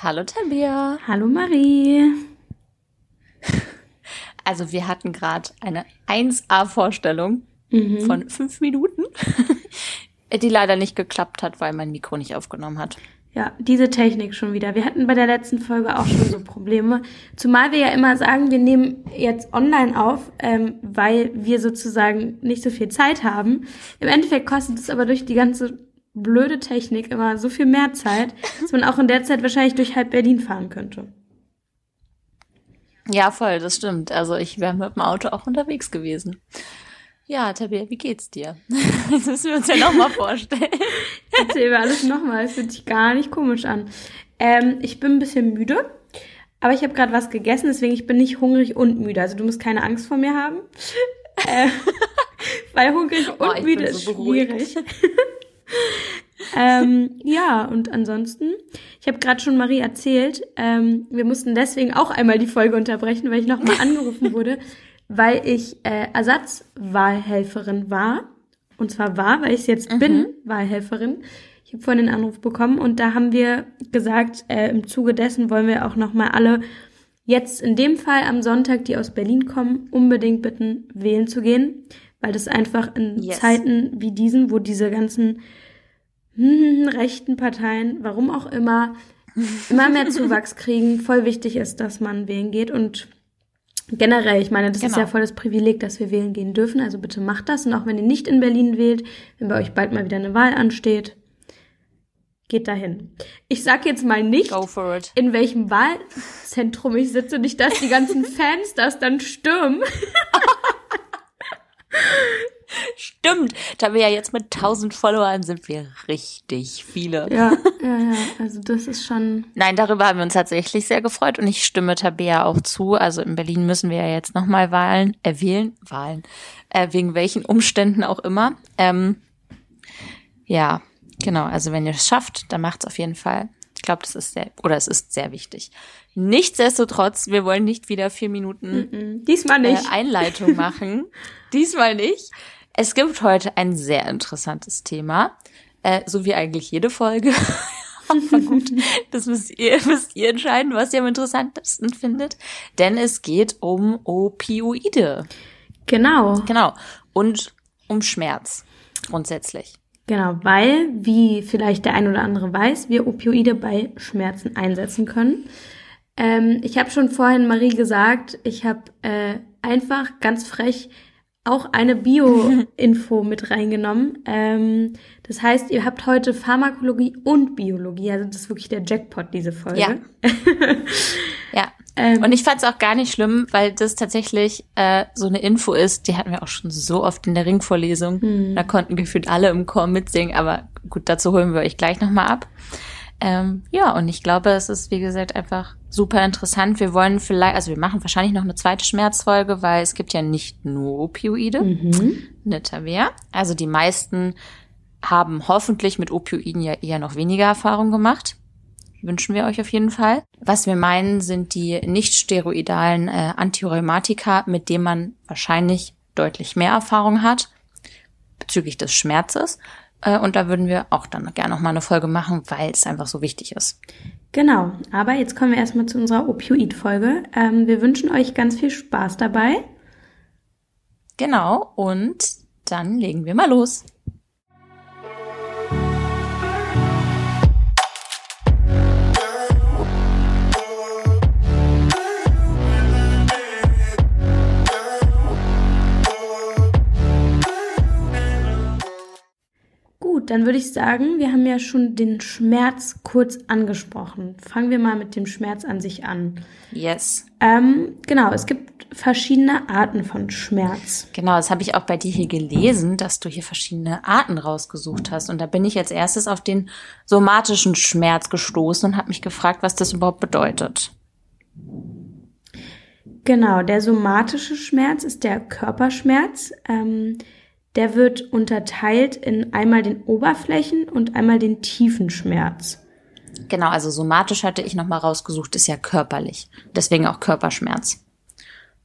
Hallo Tabia. Hallo Marie. Also wir hatten gerade eine 1A-Vorstellung mhm. von fünf Minuten, die leider nicht geklappt hat, weil mein Mikro nicht aufgenommen hat. Ja, diese Technik schon wieder. Wir hatten bei der letzten Folge auch schon so Probleme. Zumal wir ja immer sagen, wir nehmen jetzt online auf, ähm, weil wir sozusagen nicht so viel Zeit haben. Im Endeffekt kostet es aber durch die ganze blöde Technik immer so viel mehr Zeit, dass man auch in der Zeit wahrscheinlich durch halb Berlin fahren könnte. Ja, voll, das stimmt. Also ich wäre mit dem Auto auch unterwegs gewesen. Ja, Tabea, wie geht's dir? Das müssen wir uns ja nochmal vorstellen. Erzähl mir alles nochmal, es fühlt sich gar nicht komisch an. Ähm, ich bin ein bisschen müde, aber ich habe gerade was gegessen, deswegen ich bin nicht hungrig und müde. Also du musst keine Angst vor mir haben. äh, weil hungrig oh, und müde so ist schwierig. Ähm, ja, und ansonsten, ich habe gerade schon Marie erzählt, ähm, wir mussten deswegen auch einmal die Folge unterbrechen, weil ich nochmal angerufen wurde, weil ich äh, Ersatzwahlhelferin war. Und zwar war, weil ich jetzt mhm. bin, Wahlhelferin. Ich habe vorhin einen Anruf bekommen und da haben wir gesagt, äh, im Zuge dessen wollen wir auch nochmal alle jetzt in dem Fall am Sonntag, die aus Berlin kommen, unbedingt bitten, wählen zu gehen weil das einfach in yes. Zeiten wie diesen, wo diese ganzen hm, rechten Parteien, warum auch immer, immer mehr Zuwachs kriegen, voll wichtig ist, dass man wählen geht und generell, ich meine, das genau. ist ja voll das Privileg, dass wir wählen gehen dürfen, also bitte macht das und auch wenn ihr nicht in Berlin wählt, wenn bei euch bald mal wieder eine Wahl ansteht, geht dahin. Ich sag jetzt mal nicht, in welchem Wahlzentrum ich sitze, nicht, dass die ganzen Fans das dann stürmen. Stimmt. Da wir ja jetzt mit 1000 Followern sind wir richtig viele. Ja, ja, ja. Also das ist schon. Nein, darüber haben wir uns tatsächlich sehr gefreut und ich stimme Tabea auch zu. Also in Berlin müssen wir ja jetzt nochmal Wahlen, äh, wählen, Wahlen, äh, wegen welchen Umständen auch immer. Ähm, ja, genau. Also wenn ihr es schafft, dann macht es auf jeden Fall. Ich glaube, das ist sehr, oder es ist sehr wichtig. Nichtsdestotrotz, wir wollen nicht wieder vier Minuten mm -mm. Diesmal nicht. Äh, Einleitung machen. Diesmal nicht. Es gibt heute ein sehr interessantes Thema, äh, so wie eigentlich jede Folge. Aber gut, das müsst ihr, müsst ihr entscheiden, was ihr am interessantesten findet. Denn es geht um Opioide. Genau. Genau. Und um Schmerz grundsätzlich. Genau, weil, wie vielleicht der ein oder andere weiß, wir Opioide bei Schmerzen einsetzen können. Ähm, ich habe schon vorhin Marie gesagt, ich habe äh, einfach ganz frech auch eine Bio-Info mit reingenommen. Ähm, das heißt, ihr habt heute Pharmakologie und Biologie. Also das ist wirklich der Jackpot, diese Folge. Ja. ja. Ähm, und ich fand es auch gar nicht schlimm, weil das tatsächlich äh, so eine Info ist, die hatten wir auch schon so oft in der Ringvorlesung. Hm. Da konnten gefühlt alle im Chor mitsingen, aber gut, dazu holen wir euch gleich nochmal ab. Ähm, ja, und ich glaube, es ist, wie gesagt, einfach super interessant. Wir wollen vielleicht, also wir machen wahrscheinlich noch eine zweite Schmerzfolge, weil es gibt ja nicht nur Opioide, mhm. Nitavir. Also die meisten haben hoffentlich mit Opioiden ja eher noch weniger Erfahrung gemacht. Wünschen wir euch auf jeden Fall. Was wir meinen, sind die nicht steroidalen äh, Antirheumatika, mit denen man wahrscheinlich deutlich mehr Erfahrung hat bezüglich des Schmerzes. Äh, und da würden wir auch dann gerne noch mal eine Folge machen, weil es einfach so wichtig ist. Genau, aber jetzt kommen wir erstmal zu unserer Opioid-Folge. Ähm, wir wünschen euch ganz viel Spaß dabei. Genau, und dann legen wir mal los. Dann würde ich sagen, wir haben ja schon den Schmerz kurz angesprochen. Fangen wir mal mit dem Schmerz an sich an. Yes. Ähm, genau, es gibt verschiedene Arten von Schmerz. Genau, das habe ich auch bei dir hier gelesen, dass du hier verschiedene Arten rausgesucht hast. Und da bin ich als erstes auf den somatischen Schmerz gestoßen und habe mich gefragt, was das überhaupt bedeutet. Genau, der somatische Schmerz ist der Körperschmerz. Ähm, der wird unterteilt in einmal den Oberflächen und einmal den tiefen Schmerz. Genau, also somatisch hatte ich nochmal rausgesucht, ist ja körperlich. Deswegen auch Körperschmerz.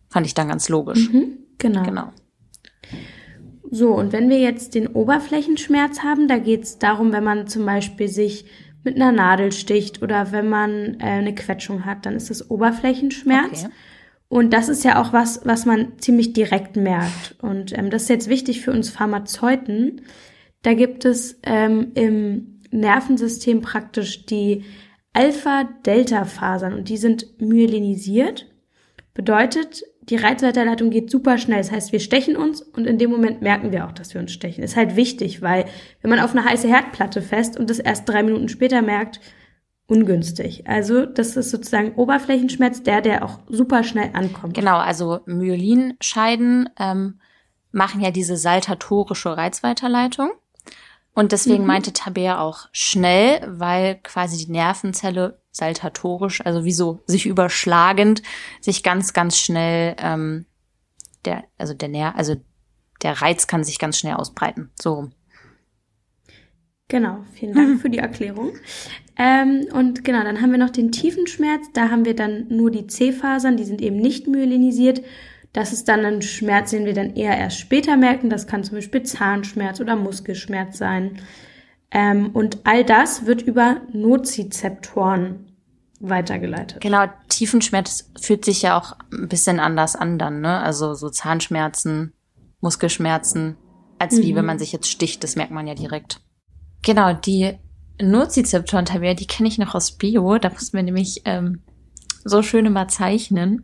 Fand ich dann ganz logisch. Mhm, genau. Genau. So, und wenn wir jetzt den Oberflächenschmerz haben, da geht es darum, wenn man zum Beispiel sich mit einer Nadel sticht oder wenn man äh, eine Quetschung hat, dann ist das Oberflächenschmerz. Okay. Und das ist ja auch was, was man ziemlich direkt merkt. Und ähm, das ist jetzt wichtig für uns Pharmazeuten. Da gibt es ähm, im Nervensystem praktisch die Alpha-Delta-Fasern und die sind myelinisiert. Bedeutet, die Reizweiterleitung geht super schnell. Das heißt, wir stechen uns und in dem Moment merken wir auch, dass wir uns stechen. Ist halt wichtig, weil wenn man auf eine heiße Herdplatte fest und das erst drei Minuten später merkt, ungünstig. Also das ist sozusagen Oberflächenschmerz, der, der auch super schnell ankommt. Genau, also Myelinscheiden ähm, machen ja diese saltatorische Reizweiterleitung. Und deswegen mhm. meinte Tabea auch schnell, weil quasi die Nervenzelle saltatorisch, also wie so sich überschlagend, sich ganz, ganz schnell ähm, der, also der Ner also der Reiz kann sich ganz schnell ausbreiten. So. Genau, vielen Dank für die Erklärung. Ähm, und genau, dann haben wir noch den tiefen Schmerz. Da haben wir dann nur die C-Fasern, die sind eben nicht myelinisiert. Das ist dann ein Schmerz, den wir dann eher erst später merken. Das kann zum Beispiel Zahnschmerz oder Muskelschmerz sein. Ähm, und all das wird über Nozizeptoren weitergeleitet. Genau, Tiefenschmerz fühlt sich ja auch ein bisschen anders an dann, ne? Also so Zahnschmerzen, Muskelschmerzen, als wie mhm. wenn man sich jetzt sticht, das merkt man ja direkt. Genau, die Nozizeptoren, Tabea, die kenne ich noch aus Bio. Da mussten wir nämlich ähm, so schön immer zeichnen.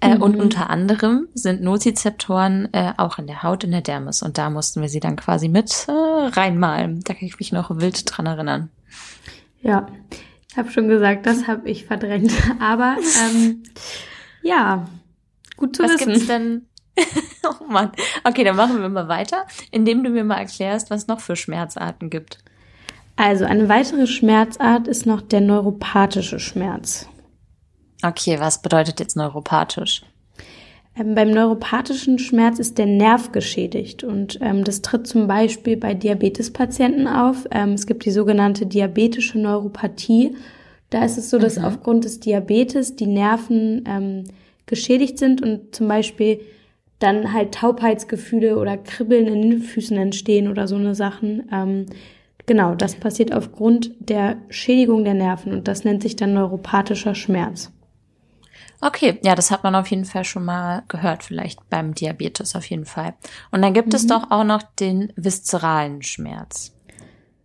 Äh, mhm. Und unter anderem sind Nozizeptoren äh, auch in der Haut, in der Dermis. Und da mussten wir sie dann quasi mit äh, reinmalen. Da kann ich mich noch wild dran erinnern. Ja, ich habe schon gesagt, das habe ich verdrängt. Aber ähm, ja, gut zu was wissen. Was gibt's denn? oh Mann. Okay, dann machen wir mal weiter, indem du mir mal erklärst, was noch für Schmerzarten gibt. Also eine weitere Schmerzart ist noch der neuropathische Schmerz. Okay, was bedeutet jetzt neuropathisch? Ähm, beim neuropathischen Schmerz ist der Nerv geschädigt und ähm, das tritt zum Beispiel bei Diabetespatienten auf. Ähm, es gibt die sogenannte diabetische Neuropathie. Da ist es so, dass mhm. aufgrund des Diabetes die Nerven ähm, geschädigt sind und zum Beispiel dann halt Taubheitsgefühle oder Kribbeln in den Füßen entstehen oder so eine Sachen. Ähm, genau, das passiert aufgrund der Schädigung der Nerven und das nennt sich dann neuropathischer Schmerz. Okay, ja, das hat man auf jeden Fall schon mal gehört, vielleicht beim Diabetes auf jeden Fall. Und dann gibt mhm. es doch auch noch den viszeralen Schmerz.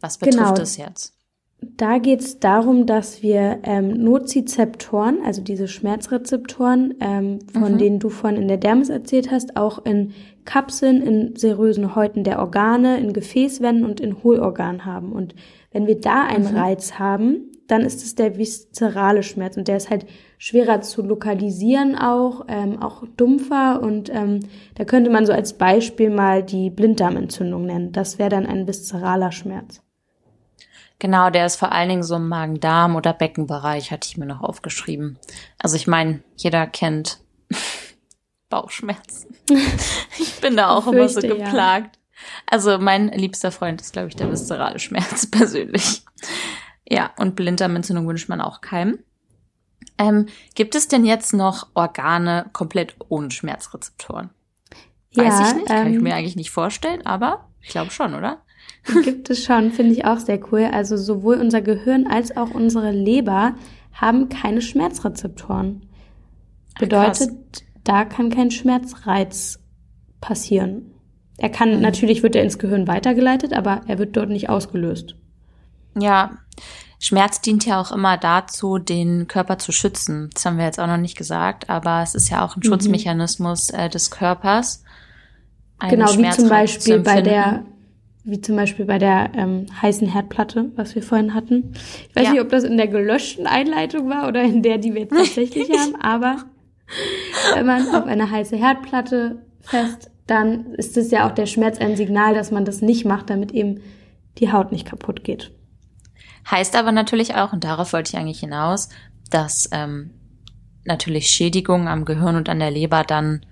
Was betrifft genau. es jetzt? Da geht es darum, dass wir ähm, Nozizeptoren, also diese Schmerzrezeptoren, ähm, von mhm. denen du vorhin in der Dermis erzählt hast, auch in Kapseln, in serösen Häuten der Organe, in Gefäßwänden und in Hohlorganen haben. Und wenn wir da einen mhm. Reiz haben, dann ist es der viszerale Schmerz und der ist halt schwerer zu lokalisieren auch, ähm, auch dumpfer und ähm, da könnte man so als Beispiel mal die Blinddarmentzündung nennen. Das wäre dann ein viszeraler Schmerz. Genau, der ist vor allen Dingen so im Magen-Darm- oder Beckenbereich, hatte ich mir noch aufgeschrieben. Also ich meine, jeder kennt Bauchschmerzen. ich bin da auch immer so geplagt. Ja. Also mein liebster Freund ist, glaube ich, der viszerale Schmerz persönlich. Ja, und Blinddarmentzündung wünscht man auch keinem. Ähm, gibt es denn jetzt noch Organe komplett ohne Schmerzrezeptoren? Weiß ja, ich nicht, kann ähm, ich mir eigentlich nicht vorstellen, aber ich glaube schon, oder? Gibt es schon, finde ich auch sehr cool. Also sowohl unser Gehirn als auch unsere Leber haben keine Schmerzrezeptoren. Bedeutet, Ach, da kann kein Schmerzreiz passieren. Er kann, mhm. natürlich wird er ins Gehirn weitergeleitet, aber er wird dort nicht ausgelöst. Ja, Schmerz dient ja auch immer dazu, den Körper zu schützen. Das haben wir jetzt auch noch nicht gesagt, aber es ist ja auch ein mhm. Schutzmechanismus äh, des Körpers. Genau, wie zum Beispiel bei der, wie zum Beispiel bei der ähm, heißen Herdplatte, was wir vorhin hatten. Ich weiß ja. nicht, ob das in der gelöschten Einleitung war oder in der, die wir jetzt tatsächlich haben, aber wenn man auf eine heiße Herdplatte fest, dann ist es ja auch der Schmerz ein Signal, dass man das nicht macht, damit eben die Haut nicht kaputt geht. Heißt aber natürlich auch, und darauf wollte ich eigentlich hinaus, dass ähm, natürlich Schädigungen am Gehirn und an der Leber dann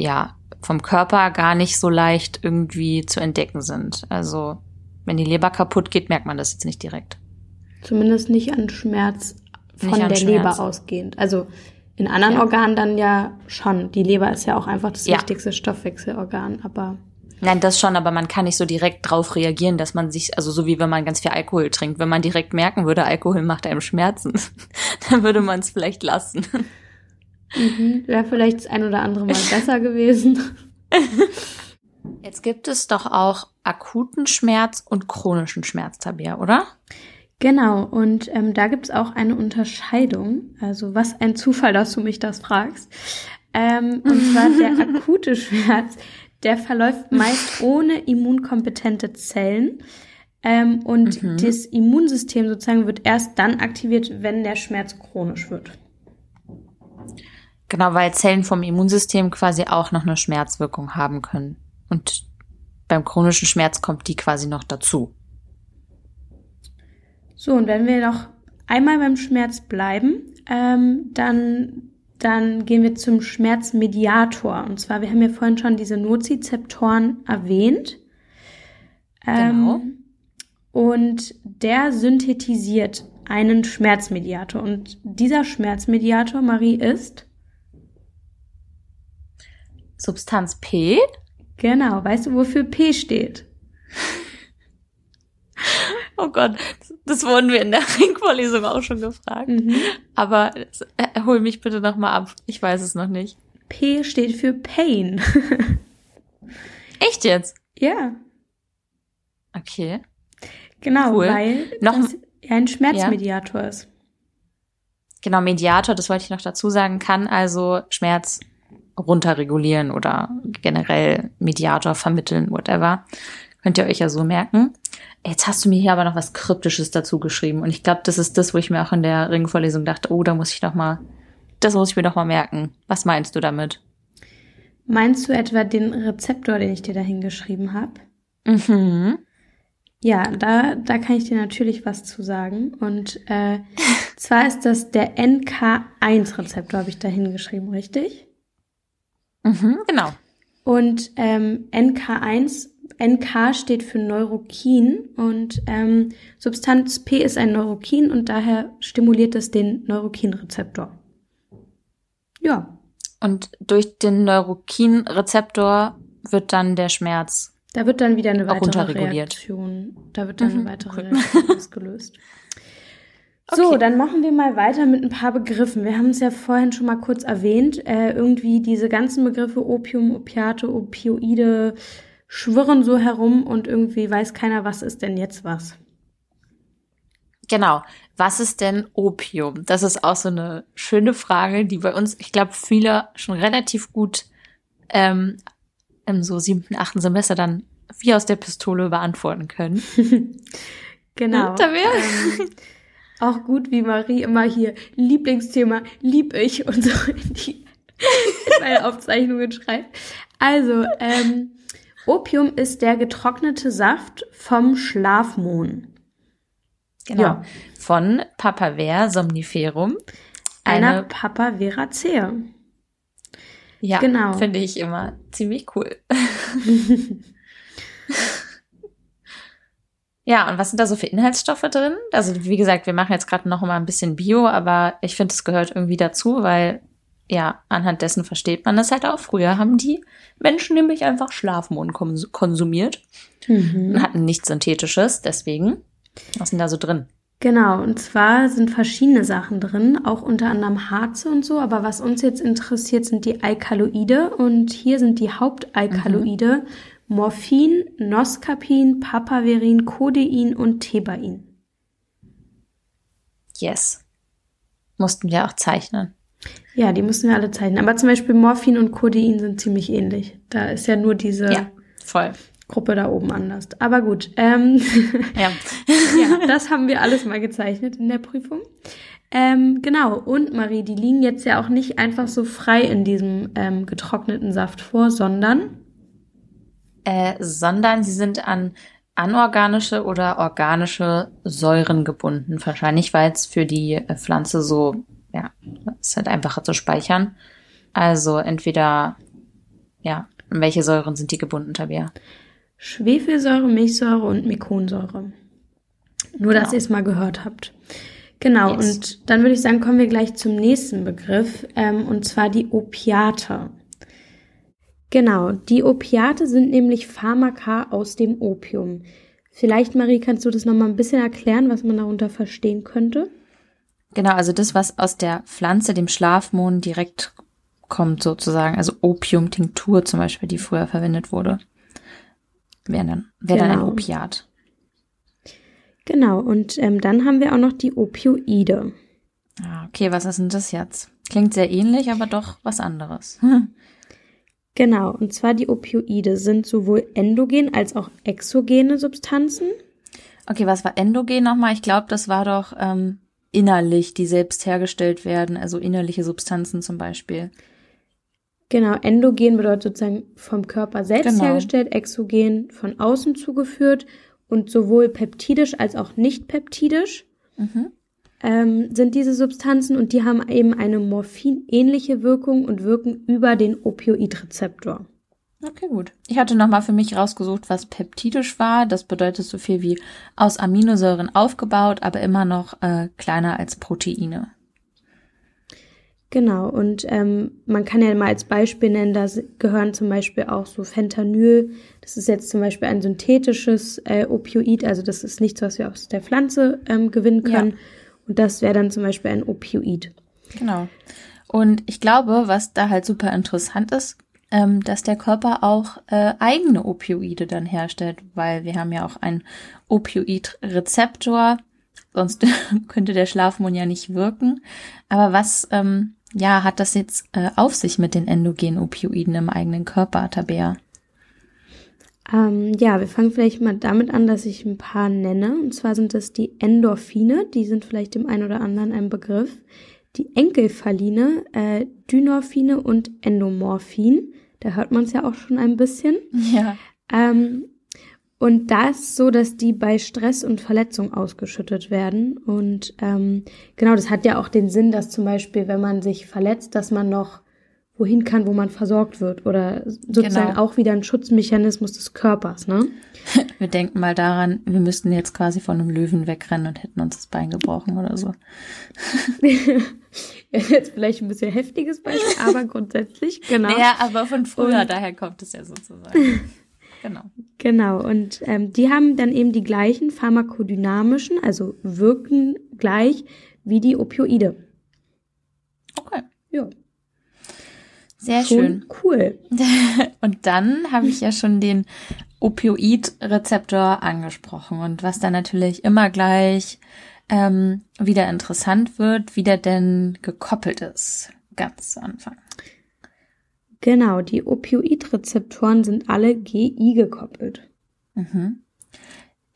ja vom Körper gar nicht so leicht irgendwie zu entdecken sind. Also wenn die Leber kaputt geht, merkt man das jetzt nicht direkt. Zumindest nicht an Schmerz von an der Schmerz. Leber ausgehend. Also in anderen ja. Organen dann ja schon. Die Leber ist ja auch einfach das ja. wichtigste Stoffwechselorgan, aber Nein, das schon, aber man kann nicht so direkt drauf reagieren, dass man sich, also so wie wenn man ganz viel Alkohol trinkt, wenn man direkt merken würde, Alkohol macht einem Schmerzen, dann würde man es vielleicht lassen. Mhm, Wäre vielleicht das ein oder andere Mal besser gewesen. Jetzt gibt es doch auch akuten Schmerz und chronischen Schmerz, Tabea, oder? Genau, und ähm, da gibt es auch eine Unterscheidung. Also was ein Zufall, dass du mich das fragst. Ähm, und zwar der akute Schmerz, der verläuft meist ohne immunkompetente Zellen. Ähm, und mhm. das Immunsystem sozusagen wird erst dann aktiviert, wenn der Schmerz chronisch wird. Genau, weil Zellen vom Immunsystem quasi auch noch eine Schmerzwirkung haben können. Und beim chronischen Schmerz kommt die quasi noch dazu. So, und wenn wir noch einmal beim Schmerz bleiben, ähm, dann, dann gehen wir zum Schmerzmediator. Und zwar, wir haben ja vorhin schon diese Nozizeptoren erwähnt. Genau. Ähm, und der synthetisiert einen Schmerzmediator. Und dieser Schmerzmediator, Marie, ist Substanz P. Genau. Weißt du, wofür P steht? Oh Gott, das wurden wir in der Ringvorlesung auch schon gefragt. Mhm. Aber hol mich bitte nochmal ab. Ich weiß es noch nicht. P steht für Pain. Echt jetzt? Ja. Okay. Genau, cool. weil noch, das ein Schmerzmediator ja. ist. Genau, Mediator, das wollte ich noch dazu sagen, kann also Schmerz runterregulieren oder generell Mediator vermitteln, whatever. Könnt ihr euch ja so merken. Jetzt hast du mir hier aber noch was Kryptisches dazu geschrieben. Und ich glaube, das ist das, wo ich mir auch in der Ringvorlesung dachte, oh, da muss ich doch mal, das muss ich mir doch mal merken. Was meinst du damit? Meinst du etwa den Rezeptor, den ich dir da hingeschrieben habe? Mhm. Ja, da, da kann ich dir natürlich was zu sagen. Und äh, zwar ist das der NK1-Rezeptor, habe ich da hingeschrieben, richtig? Mhm, genau. Und ähm, NK1, NK steht für Neurokin und ähm, Substanz P ist ein Neurokin und daher stimuliert es den Neurokinrezeptor. Ja. Und durch den Neurokinrezeptor wird dann der Schmerz da wird dann wieder eine weitere Reaktion. Da wird dann mhm, eine weitere cool. Reaktion ausgelöst. So, okay. dann machen wir mal weiter mit ein paar Begriffen. Wir haben es ja vorhin schon mal kurz erwähnt. Äh, irgendwie diese ganzen Begriffe Opium, Opiate, Opioide schwirren so herum und irgendwie weiß keiner, was ist denn jetzt was. Genau. Was ist denn Opium? Das ist auch so eine schöne Frage, die bei uns, ich glaube, viele schon relativ gut ähm, im so siebten, achten Semester dann wie aus der Pistole beantworten können. genau. Da wäre ähm, auch gut, wie Marie immer hier Lieblingsthema lieb ich und so in die in meine Aufzeichnungen schreibt. Also, ähm, Opium ist der getrocknete Saft vom Schlafmohn. Genau. Ja. Von Papaver somniferum. Einer Papaveracea. Ja, genau. finde ich immer ziemlich cool. ja, und was sind da so für Inhaltsstoffe drin? Also wie gesagt, wir machen jetzt gerade noch mal ein bisschen Bio, aber ich finde, es gehört irgendwie dazu, weil ja, anhand dessen versteht man das halt auch. Früher haben die Menschen nämlich einfach Schlafmohn konsumiert mhm. und hatten nichts Synthetisches. Deswegen, was denn da so drin? Genau, und zwar sind verschiedene Sachen drin, auch unter anderem Harze und so, aber was uns jetzt interessiert, sind die Alkaloide und hier sind die Hauptalkaloide mhm. Morphin, Noscapin, Papaverin, Codein und Thebain. Yes. Mussten wir auch zeichnen. Ja, die mussten wir alle zeichnen. Aber zum Beispiel Morphin und Codein sind ziemlich ähnlich. Da ist ja nur diese ja, voll. Gruppe da oben anders. Aber gut. Ähm, ja. ja, das haben wir alles mal gezeichnet in der Prüfung. Ähm, genau. Und Marie, die liegen jetzt ja auch nicht einfach so frei in diesem ähm, getrockneten Saft vor, sondern äh, sondern sie sind an anorganische oder organische Säuren gebunden. Wahrscheinlich, weil es für die äh, Pflanze so, ja, ist halt einfacher zu speichern. Also entweder, ja, welche Säuren sind die gebunden, Tabea? Schwefelsäure, Milchsäure und Mekonsäure. Nur, genau. dass ihr es mal gehört habt. Genau, yes. und dann würde ich sagen, kommen wir gleich zum nächsten Begriff, ähm, und zwar die Opiate. Genau, die Opiate sind nämlich Pharmaka aus dem Opium. Vielleicht, Marie, kannst du das nochmal ein bisschen erklären, was man darunter verstehen könnte? Genau, also das, was aus der Pflanze, dem Schlafmohn, direkt kommt sozusagen. Also Opiumtinktur zum Beispiel, die früher verwendet wurde, wäre dann, wär genau. dann ein genau. Opiat. Genau, und ähm, dann haben wir auch noch die Opioide. Ah, okay, was ist denn das jetzt? Klingt sehr ähnlich, aber doch was anderes. genau, und zwar die Opioide sind sowohl endogen als auch exogene Substanzen. Okay, was war endogen nochmal? Ich glaube, das war doch ähm, innerlich, die selbst hergestellt werden, also innerliche Substanzen zum Beispiel. Genau, endogen bedeutet sozusagen vom Körper selbst genau. hergestellt, exogen von außen zugeführt und sowohl peptidisch als auch nicht peptidisch mhm. Ähm, sind diese Substanzen und die haben eben eine morphinähnliche Wirkung und wirken über den Opioidrezeptor. Okay, gut. Ich hatte nochmal für mich rausgesucht, was peptidisch war. Das bedeutet so viel wie aus Aminosäuren aufgebaut, aber immer noch äh, kleiner als Proteine. Genau, und ähm, man kann ja mal als Beispiel nennen, da gehören zum Beispiel auch so Fentanyl. Das ist jetzt zum Beispiel ein synthetisches äh, Opioid, also das ist nichts, was wir aus der Pflanze ähm, gewinnen können. Ja. Und das wäre dann zum Beispiel ein Opioid. Genau. Und ich glaube, was da halt super interessant ist, ähm, dass der Körper auch äh, eigene Opioide dann herstellt, weil wir haben ja auch einen Opioidrezeptor, sonst könnte der Schlafmond ja nicht wirken. Aber was ähm, ja hat das jetzt äh, auf sich mit den endogenen Opioiden im eigenen Körper, Tabea? Ähm, ja, wir fangen vielleicht mal damit an, dass ich ein paar nenne. Und zwar sind das die Endorphine, die sind vielleicht dem einen oder anderen ein Begriff. Die Enkelphaline, äh, Dynorphine und Endomorphin. Da hört man es ja auch schon ein bisschen. Ja. Ähm, und da ist so, dass die bei Stress und Verletzung ausgeschüttet werden. Und ähm, genau, das hat ja auch den Sinn, dass zum Beispiel, wenn man sich verletzt, dass man noch wohin kann, wo man versorgt wird. Oder sozusagen genau. auch wieder ein Schutzmechanismus des Körpers, ne? Wir denken mal daran, wir müssten jetzt quasi von einem Löwen wegrennen und hätten uns das Bein gebrochen oder so. jetzt vielleicht ein bisschen heftiges Beispiel, aber grundsätzlich, genau. Ja, aber von früher, und, daher kommt es ja sozusagen. Genau. Genau. Und ähm, die haben dann eben die gleichen pharmakodynamischen, also wirken gleich wie die Opioide. Okay. Ja. Sehr schon schön. Cool. Und dann habe ich ja schon den Opioidrezeptor angesprochen und was dann natürlich immer gleich ähm, wieder interessant wird, wie der denn gekoppelt ist, ganz zu Anfang. Genau, die Opioidrezeptoren sind alle GI gekoppelt. Mhm.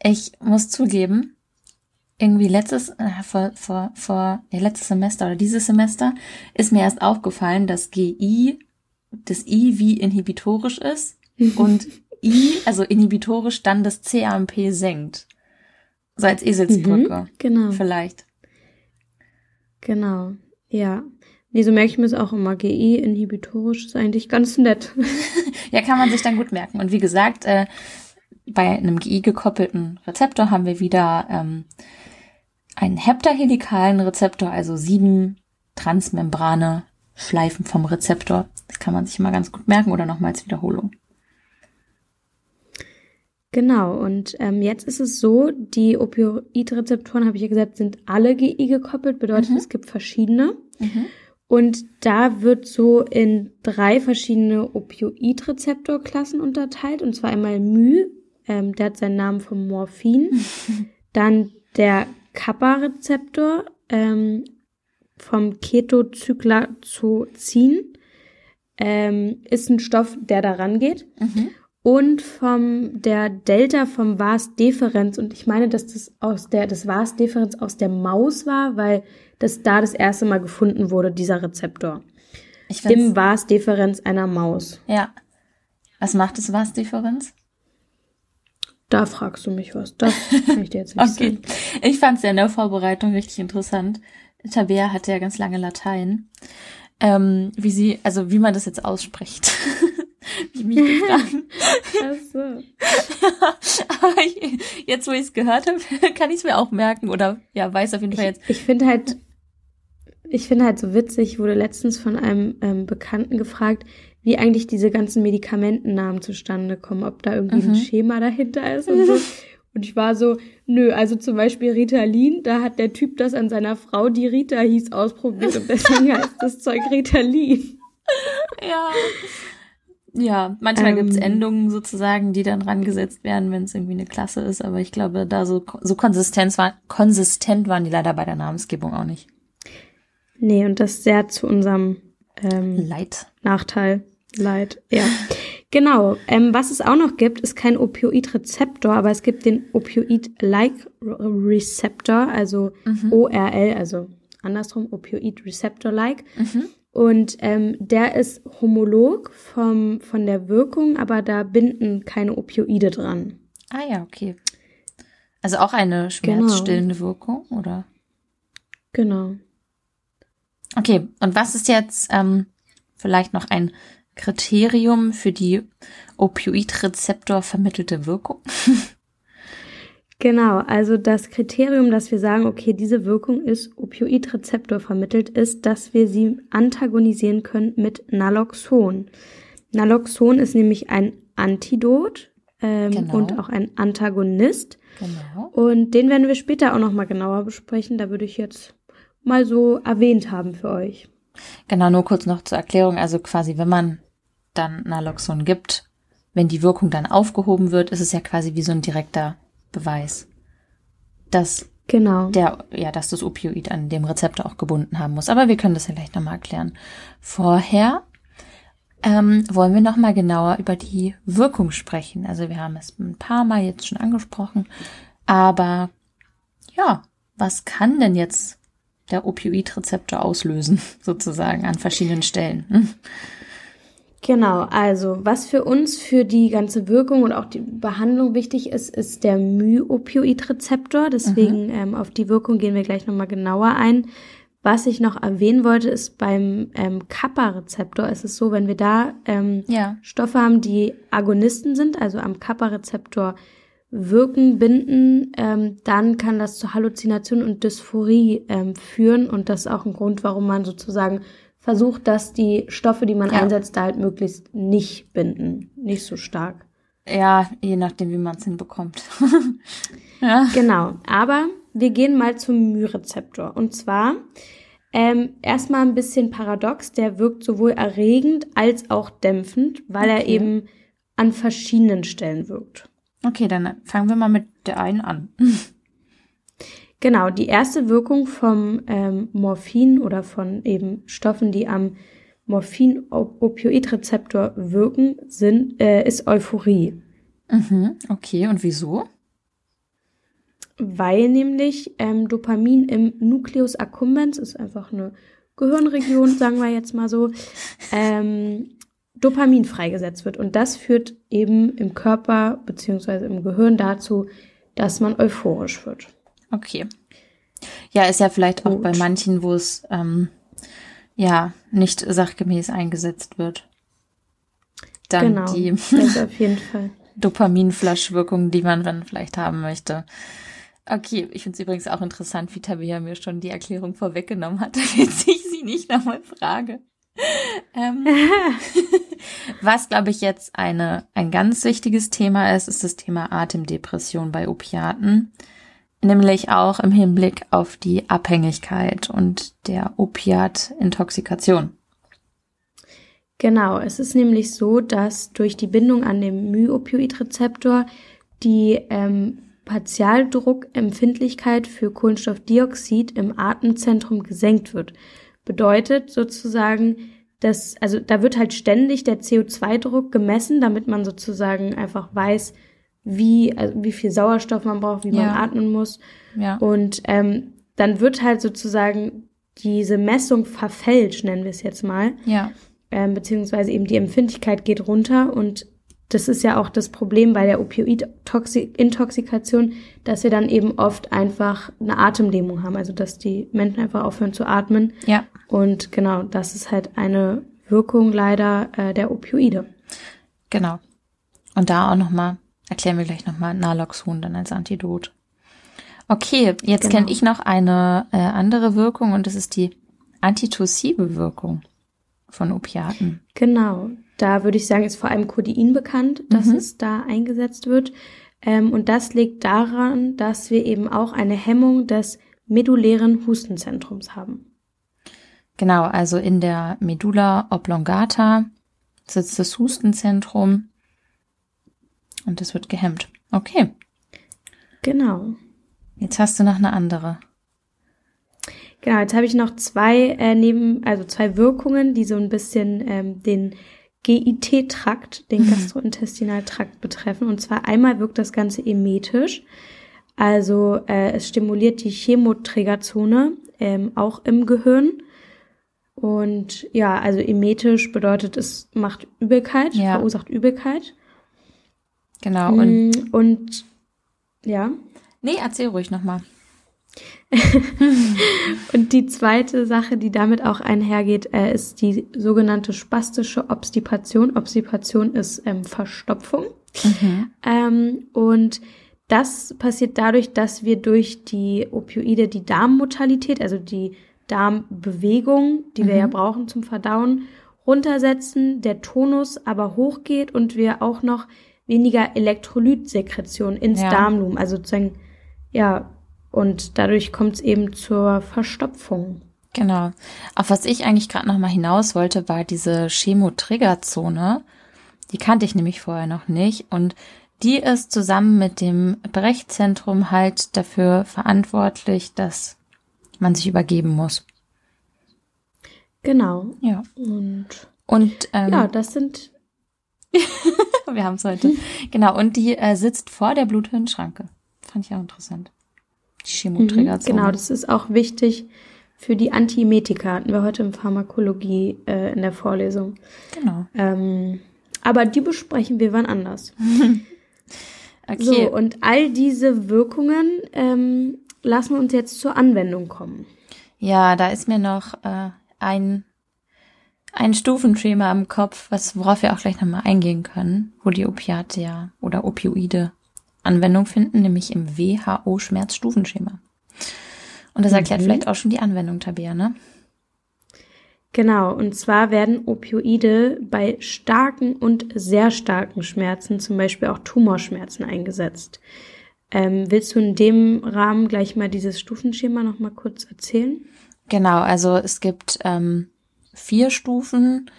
Ich muss zugeben, irgendwie letztes, äh, vor, vor, vor, ja, letztes Semester oder dieses Semester ist mir erst aufgefallen, dass GI, das I wie inhibitorisch ist und I, also inhibitorisch dann das CAMP senkt. So als Eselsbrücke. Mhm, genau. Vielleicht. Genau. Ja. Nee, so merke ich mir es auch immer. GI inhibitorisch ist eigentlich ganz nett. ja, kann man sich dann gut merken. Und wie gesagt, äh, bei einem GI gekoppelten Rezeptor haben wir wieder ähm, einen heptahelikalen Rezeptor, also sieben Transmembrane Schleifen vom Rezeptor. Das kann man sich immer ganz gut merken oder nochmals Wiederholung. Genau, und ähm, jetzt ist es so, die Opioidrezeptoren, habe ich ja gesagt, sind alle GI gekoppelt, bedeutet, mhm. es gibt verschiedene. Mhm. Und da wird so in drei verschiedene Opioidrezeptorklassen unterteilt. Und zwar einmal My, ähm, der hat seinen Namen vom Morphin. Dann der Kappa-Rezeptor ähm, vom Ketocyclazozin. Ähm, ist ein Stoff, der da rangeht. Mhm. Und vom der Delta vom Vas-Deferenz. Und ich meine, dass das aus der, das Vas-Deferenz aus der Maus war, weil dass da das erste Mal gefunden wurde, dieser Rezeptor. Ich Im Vas-Deferenz einer Maus. Ja. Was macht das Vas-Deferenz? Da fragst du mich was. Das kann ich dir jetzt nicht okay. sagen. Ich fand es ja in der Vorbereitung richtig interessant. Tabea hatte ja ganz lange Latein. Ähm, wie sie, also wie man das jetzt ausspricht. wie mich gefragt. Ach so. aber ich, jetzt, wo ich es gehört habe, kann ich es mir auch merken oder ja, weiß auf jeden Fall jetzt. Ich, ich finde halt, ich finde halt so witzig, ich wurde letztens von einem ähm, Bekannten gefragt, wie eigentlich diese ganzen Medikamentennamen zustande kommen, ob da irgendwie mhm. ein Schema dahinter ist und so. Und ich war so, nö, also zum Beispiel Ritalin, da hat der Typ das an seiner Frau, die Rita hieß, ausprobiert und deswegen heißt das Zeug Ritalin. Ja. Ja, manchmal ähm, gibt's Endungen sozusagen, die dann rangesetzt werden, wenn es irgendwie eine Klasse ist, aber ich glaube, da so, so Konsistenz war, konsistent waren die leider bei der Namensgebung auch nicht. Nee, und das sehr zu unserem ähm, Leid. Nachteil. Leid, ja. Genau. Ähm, was es auch noch gibt, ist kein Opioid-Rezeptor, aber es gibt den Opioid-like Receptor, also mhm. ORL, also andersrum Opioid-Receptor-like. Mhm. Und ähm, der ist homolog vom, von der Wirkung, aber da binden keine Opioide dran. Ah ja, okay. Also auch eine schmerzstillende genau. Wirkung, oder? Genau. Okay, und was ist jetzt ähm, vielleicht noch ein Kriterium für die Opioidrezeptor vermittelte Wirkung? Genau, also das Kriterium, dass wir sagen, okay, diese Wirkung ist Opioidrezeptor vermittelt, ist, dass wir sie antagonisieren können mit Naloxon. Naloxon ist nämlich ein Antidot ähm, genau. und auch ein Antagonist. Genau. Und den werden wir später auch nochmal genauer besprechen. Da würde ich jetzt mal so erwähnt haben für euch. Genau, nur kurz noch zur Erklärung. Also quasi, wenn man dann Naloxon gibt, wenn die Wirkung dann aufgehoben wird, ist es ja quasi wie so ein direkter Beweis, dass genau. der, ja, dass das Opioid an dem Rezeptor auch gebunden haben muss. Aber wir können das ja gleich nochmal erklären. Vorher ähm, wollen wir nochmal genauer über die Wirkung sprechen. Also wir haben es ein paar Mal jetzt schon angesprochen. Aber ja, was kann denn jetzt der Opioidrezeptor auslösen, sozusagen an verschiedenen Stellen? Genau, also was für uns für die ganze Wirkung und auch die Behandlung wichtig ist, ist der Myopioidrezeptor. Deswegen mhm. ähm, auf die Wirkung gehen wir gleich nochmal genauer ein. Was ich noch erwähnen wollte, ist beim ähm, Kappa-Rezeptor ist es so, wenn wir da ähm, ja. Stoffe haben, die Agonisten sind, also am Kappa-Rezeptor wirken, binden, ähm, dann kann das zu Halluzination und Dysphorie ähm, führen und das ist auch ein Grund, warum man sozusagen versucht, dass die Stoffe, die man ja. einsetzt, da halt möglichst nicht binden, nicht so stark. Ja, je nachdem, wie man es hinbekommt. ja. Genau, aber wir gehen mal zum My-Rezeptor. Und zwar ähm, erstmal ein bisschen paradox, der wirkt sowohl erregend als auch dämpfend, weil okay. er eben an verschiedenen Stellen wirkt. Okay, dann fangen wir mal mit der einen an. Genau, die erste Wirkung vom ähm, Morphin oder von eben Stoffen, die am Morphin-Opioidrezeptor wirken, sind, äh, ist Euphorie. Mhm, okay, und wieso? Weil nämlich ähm, Dopamin im Nucleus accumbens, ist einfach eine Gehirnregion, sagen wir jetzt mal so, ähm, Dopamin freigesetzt wird. Und das führt eben im Körper beziehungsweise im Gehirn dazu, dass man euphorisch wird. Okay. Ja, ist ja vielleicht Gut. auch bei manchen, wo es ähm, ja nicht sachgemäß eingesetzt wird. Dann genau, die auf jeden Fall. Dopaminflaschwirkung, die man dann vielleicht haben möchte. Okay, ich finde es übrigens auch interessant, wie Tabea mir schon die Erklärung vorweggenommen hat, damit ich sie nicht nochmal frage. ähm, was, glaube ich, jetzt eine, ein ganz wichtiges Thema ist, ist das Thema Atemdepression bei Opiaten nämlich auch im Hinblick auf die Abhängigkeit und der Opiatintoxikation. Genau, es ist nämlich so, dass durch die Bindung an den Myopioidrezeptor die ähm, Partialdruckempfindlichkeit für Kohlenstoffdioxid im Atemzentrum gesenkt wird. Bedeutet sozusagen, dass, also da wird halt ständig der CO2-Druck gemessen, damit man sozusagen einfach weiß, wie, also wie viel Sauerstoff man braucht, wie man atmen muss. Ja. Und ähm, dann wird halt sozusagen diese Messung verfälscht, nennen wir es jetzt mal. Ja. Ähm, beziehungsweise eben die Empfindlichkeit geht runter und das ist ja auch das Problem bei der Opioid-Intoxikation, dass wir dann eben oft einfach eine Atemlähmung haben, also dass die Menschen einfach aufhören zu atmen. Ja. Und genau, das ist halt eine Wirkung leider äh, der Opioide. Genau. Und da auch nochmal Erklären wir gleich nochmal Naloxon dann als Antidot. Okay, jetzt genau. kenne ich noch eine äh, andere Wirkung und das ist die antitussive Wirkung von Opiaten. Genau. Da würde ich sagen, ist vor allem Codein bekannt, dass mhm. es da eingesetzt wird. Ähm, und das liegt daran, dass wir eben auch eine Hemmung des medullären Hustenzentrums haben. Genau, also in der Medulla oblongata sitzt das Hustenzentrum und das wird gehemmt. Okay. Genau. Jetzt hast du noch eine andere. Genau, jetzt habe ich noch zwei äh, neben, also zwei Wirkungen, die so ein bisschen ähm, den GIT-Trakt, den Gastrointestinaltrakt betreffen. Und zwar einmal wirkt das Ganze emetisch. Also äh, es stimuliert die Chemoträgerzone ähm, auch im Gehirn. Und ja, also emetisch bedeutet, es macht Übelkeit, ja. verursacht Übelkeit. Genau. Und, mm, und ja. Nee, erzähl ruhig nochmal. und die zweite Sache, die damit auch einhergeht, äh, ist die sogenannte spastische Obstipation. Obstipation ist ähm, Verstopfung. Mhm. Ähm, und das passiert dadurch, dass wir durch die Opioide die Darmmotalität, also die Darmbewegung, die mhm. wir ja mhm. brauchen zum Verdauen, runtersetzen, der Tonus aber hochgeht und wir auch noch weniger Elektrolytsekretion ins ja. Darmlumen, also sozusagen, ja, und dadurch kommt es eben zur Verstopfung. Genau. Auf was ich eigentlich gerade noch mal hinaus wollte, war diese Chemotriggerzone. Die kannte ich nämlich vorher noch nicht und die ist zusammen mit dem Brechzentrum halt dafür verantwortlich, dass man sich übergeben muss. Genau. Ja. Und, und ähm, ja, das sind. wir haben es heute. Genau. Und die äh, sitzt vor der Bluthirnschranke. Fand ich auch interessant. Die Chemoträgerzone. Mhm, genau, das ist auch wichtig für die Antiemetika. Hatten wir heute in Pharmakologie äh, in der Vorlesung. Genau. Ähm, aber die besprechen wir wann anders. okay. So, und all diese Wirkungen ähm, lassen uns jetzt zur Anwendung kommen. Ja, da ist mir noch äh, ein, ein Stufenschema im Kopf, was, worauf wir auch gleich nochmal eingehen können, wo die Opiate ja oder Opioide Anwendung finden, nämlich im WHO-Schmerzstufenschema. Und das erklärt mhm. vielleicht auch schon die Anwendung, Tabea, ne? Genau, und zwar werden Opioide bei starken und sehr starken Schmerzen, zum Beispiel auch Tumorschmerzen, eingesetzt. Ähm, willst du in dem Rahmen gleich mal dieses Stufenschema noch mal kurz erzählen? Genau, also es gibt ähm, vier Stufen.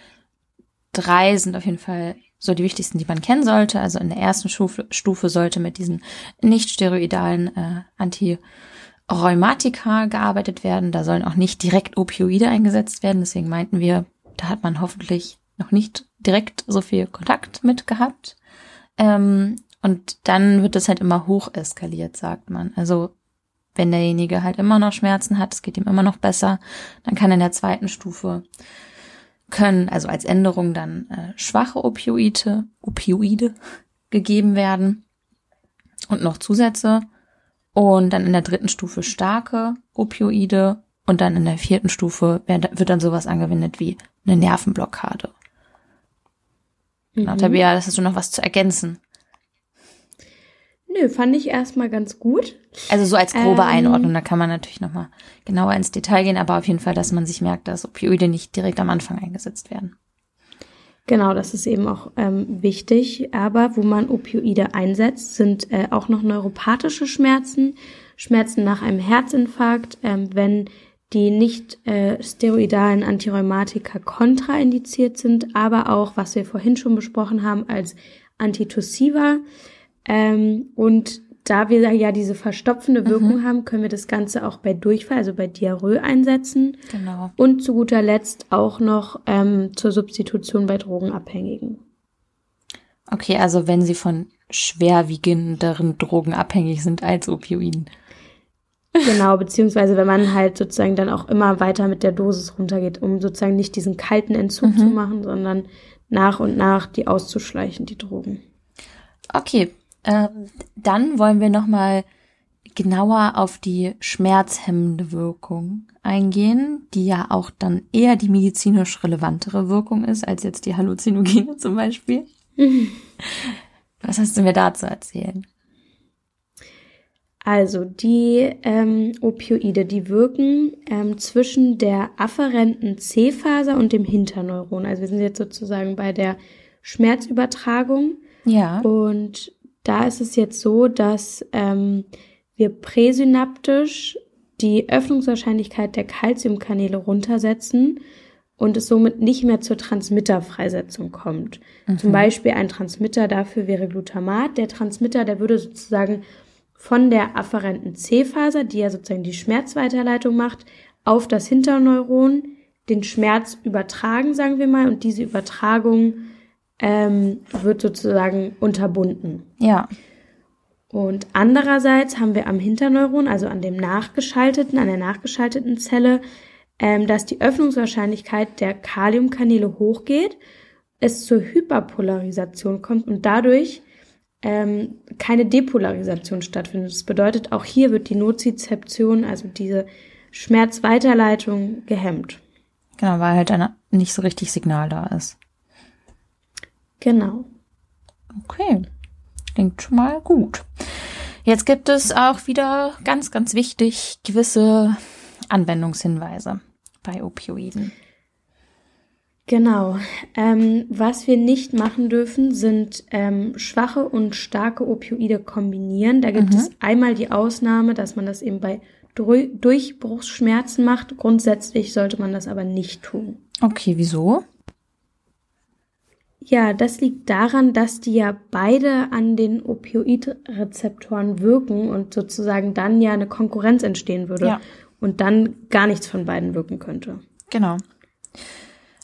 Drei sind auf jeden Fall so die wichtigsten, die man kennen sollte. Also in der ersten Stufe, Stufe sollte mit diesen nicht steroidalen äh, Antirheumatika gearbeitet werden. Da sollen auch nicht direkt Opioide eingesetzt werden. Deswegen meinten wir, da hat man hoffentlich noch nicht direkt so viel Kontakt mit gehabt. Ähm, und dann wird es halt immer hoch eskaliert, sagt man. Also wenn derjenige halt immer noch Schmerzen hat, es geht ihm immer noch besser, dann kann in der zweiten Stufe können, also als Änderung dann äh, schwache Opioide, Opioide gegeben werden und noch Zusätze. Und dann in der dritten Stufe starke Opioide und dann in der vierten Stufe wird dann sowas angewendet wie eine Nervenblockade. Genau, mhm. Tabea, das hast du noch was zu ergänzen? Nö, fand ich erstmal ganz gut. Also so als grobe ähm, Einordnung, da kann man natürlich nochmal genauer ins Detail gehen, aber auf jeden Fall, dass man sich merkt, dass Opioide nicht direkt am Anfang eingesetzt werden. Genau, das ist eben auch ähm, wichtig. Aber wo man Opioide einsetzt, sind äh, auch noch neuropathische Schmerzen, Schmerzen nach einem Herzinfarkt, ähm, wenn die nicht äh, steroidalen Antirheumatika kontraindiziert sind, aber auch, was wir vorhin schon besprochen haben, als Antitussiva. Ähm, und da wir ja diese verstopfende mhm. Wirkung mhm. haben, können wir das Ganze auch bei Durchfall, also bei Diarrhoe einsetzen. Genau. Und zu guter Letzt auch noch ähm, zur Substitution bei Drogenabhängigen. Okay, also wenn sie von schwerwiegenderen Drogen abhängig sind als Opioiden. Genau, beziehungsweise wenn man halt sozusagen dann auch immer weiter mit der Dosis runtergeht, um sozusagen nicht diesen kalten Entzug mhm. zu machen, sondern nach und nach die auszuschleichen, die Drogen. Okay, ähm, dann wollen wir nochmal genauer auf die schmerzhemmende Wirkung eingehen, die ja auch dann eher die medizinisch relevantere Wirkung ist als jetzt die Halluzinogene zum Beispiel. Was hast du mir dazu erzählen? Also die ähm, Opioide, die wirken ähm, zwischen der afferenten C-Faser und dem Hinterneuron. Also wir sind jetzt sozusagen bei der Schmerzübertragung. Ja. Und da ist es jetzt so, dass ähm, wir präsynaptisch die Öffnungswahrscheinlichkeit der Calciumkanäle runtersetzen und es somit nicht mehr zur Transmitterfreisetzung kommt. Mhm. Zum Beispiel ein Transmitter dafür wäre Glutamat. Der Transmitter, der würde sozusagen von der afferenten C-Faser, die ja sozusagen die Schmerzweiterleitung macht, auf das Hinterneuron den Schmerz übertragen, sagen wir mal, und diese Übertragung ähm, wird sozusagen unterbunden. Ja. Und andererseits haben wir am Hinterneuron, also an dem nachgeschalteten, an der nachgeschalteten Zelle, ähm, dass die Öffnungswahrscheinlichkeit der Kaliumkanäle hochgeht, es zur Hyperpolarisation kommt und dadurch ähm, keine Depolarisation stattfindet. Das bedeutet, auch hier wird die Nozizeption, also diese Schmerzweiterleitung, gehemmt. Genau, weil halt dann nicht so richtig Signal da ist. Genau. Okay, klingt schon mal gut. Jetzt gibt es auch wieder ganz, ganz wichtig gewisse Anwendungshinweise bei Opioiden. Genau. Ähm, was wir nicht machen dürfen, sind ähm, schwache und starke Opioide kombinieren. Da gibt mhm. es einmal die Ausnahme, dass man das eben bei Durchbruchsschmerzen macht. Grundsätzlich sollte man das aber nicht tun. Okay, wieso? Ja, das liegt daran, dass die ja beide an den Opioidrezeptoren wirken und sozusagen dann ja eine Konkurrenz entstehen würde. Ja und dann gar nichts von beiden wirken könnte. Genau.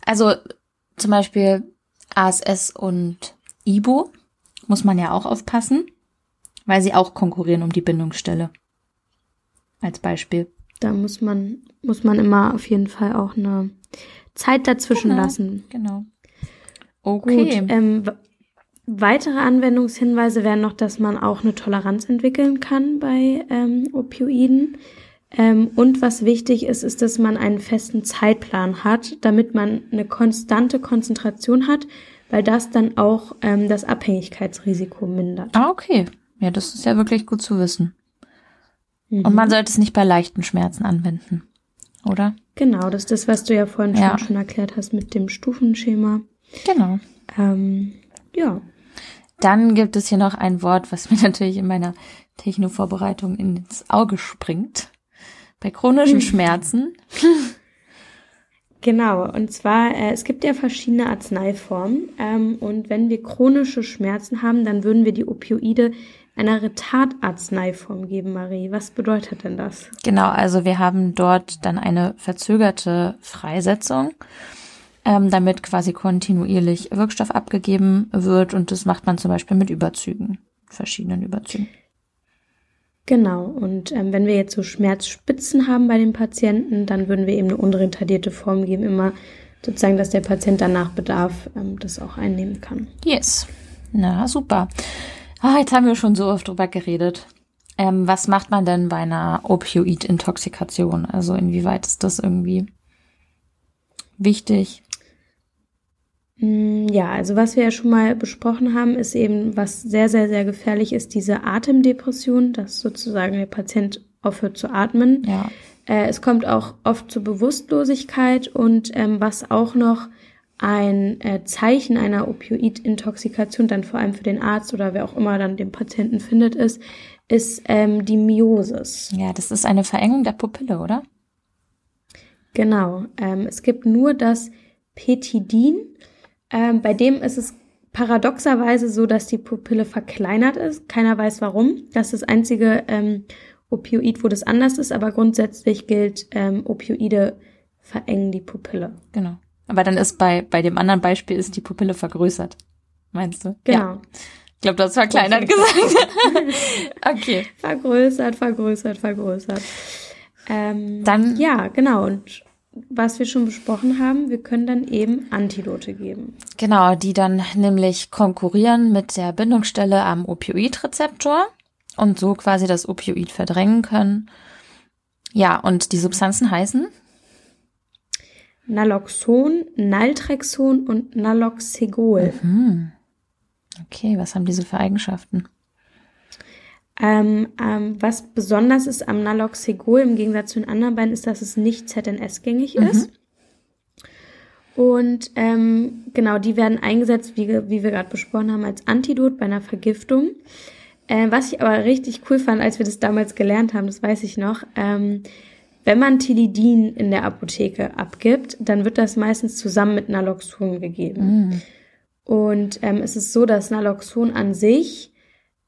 Also zum Beispiel ASS und Ibo muss man ja auch aufpassen, weil sie auch konkurrieren um die Bindungsstelle. Als Beispiel. Da muss man, muss man immer auf jeden Fall auch eine Zeit dazwischen genau, lassen. Genau. Okay. Gut, ähm, weitere Anwendungshinweise wären noch, dass man auch eine Toleranz entwickeln kann bei ähm, Opioiden. Ähm, und was wichtig ist, ist, dass man einen festen Zeitplan hat, damit man eine konstante Konzentration hat, weil das dann auch ähm, das Abhängigkeitsrisiko mindert. Ah, okay. Ja, das ist ja wirklich gut zu wissen. Mhm. Und man sollte es nicht bei leichten Schmerzen anwenden, oder? Genau, das ist das, was du ja vorhin ja. schon, schon erklärt hast mit dem Stufenschema. Genau. Ähm, ja. Dann gibt es hier noch ein Wort, was mir natürlich in meiner Techno-Vorbereitung ins Auge springt. Bei chronischen hm. Schmerzen. Genau, und zwar, äh, es gibt ja verschiedene Arzneiformen. Ähm, und wenn wir chronische Schmerzen haben, dann würden wir die Opioide einer Retardarzneiform geben, Marie. Was bedeutet denn das? Genau, also wir haben dort dann eine verzögerte Freisetzung, ähm, damit quasi kontinuierlich Wirkstoff abgegeben wird. Und das macht man zum Beispiel mit Überzügen, verschiedenen Überzügen. Genau, und ähm, wenn wir jetzt so Schmerzspitzen haben bei den Patienten, dann würden wir eben eine unretardierte Form geben, immer sozusagen, dass der Patient danach Bedarf ähm, das auch einnehmen kann. Yes. Na, super. Ah, jetzt haben wir schon so oft drüber geredet. Ähm, was macht man denn bei einer Opioid-Intoxikation? Also inwieweit ist das irgendwie wichtig? Mm, ja, also was wir ja schon mal besprochen haben, ist eben, was sehr, sehr, sehr gefährlich ist, diese Atemdepression, dass sozusagen der Patient aufhört zu atmen. Ja. Äh, es kommt auch oft zur Bewusstlosigkeit und ähm, was auch noch ein äh, Zeichen einer Opioid-Intoxikation dann vor allem für den Arzt oder wer auch immer dann den Patienten findet, ist, ist ähm, die Miosis. Ja, das ist eine Verengung der Pupille, oder? Genau. Ähm, es gibt nur das Petidin, ähm, bei dem ist es paradoxerweise so, dass die Pupille verkleinert ist. Keiner weiß warum. Das ist das einzige ähm, Opioid, wo das anders ist, aber grundsätzlich gilt, ähm, Opioide verengen die Pupille. Genau. Aber dann ist bei, bei dem anderen Beispiel ist die Pupille vergrößert. Meinst du? Genau. Ja. Ich glaube, du hast verkleinert gesagt. okay. Vergrößert, vergrößert, vergrößert. Ähm, dann. Ja, genau. Und was wir schon besprochen haben, wir können dann eben Antidote geben. Genau, die dann nämlich konkurrieren mit der Bindungsstelle am Opioidrezeptor und so quasi das Opioid verdrängen können. Ja, und die Substanzen heißen? Naloxon, Naltrexon und Naloxegol. Mhm. Okay, was haben diese für Eigenschaften? Ähm, ähm, was besonders ist am Naloxegol im Gegensatz zu den anderen beiden, ist, dass es nicht ZNS-gängig mhm. ist. Und ähm, genau, die werden eingesetzt, wie, wie wir gerade besprochen haben, als Antidot bei einer Vergiftung. Äh, was ich aber richtig cool fand, als wir das damals gelernt haben, das weiß ich noch, ähm, wenn man Tilidin in der Apotheke abgibt, dann wird das meistens zusammen mit Naloxon gegeben. Mhm. Und ähm, es ist so, dass Naloxon an sich,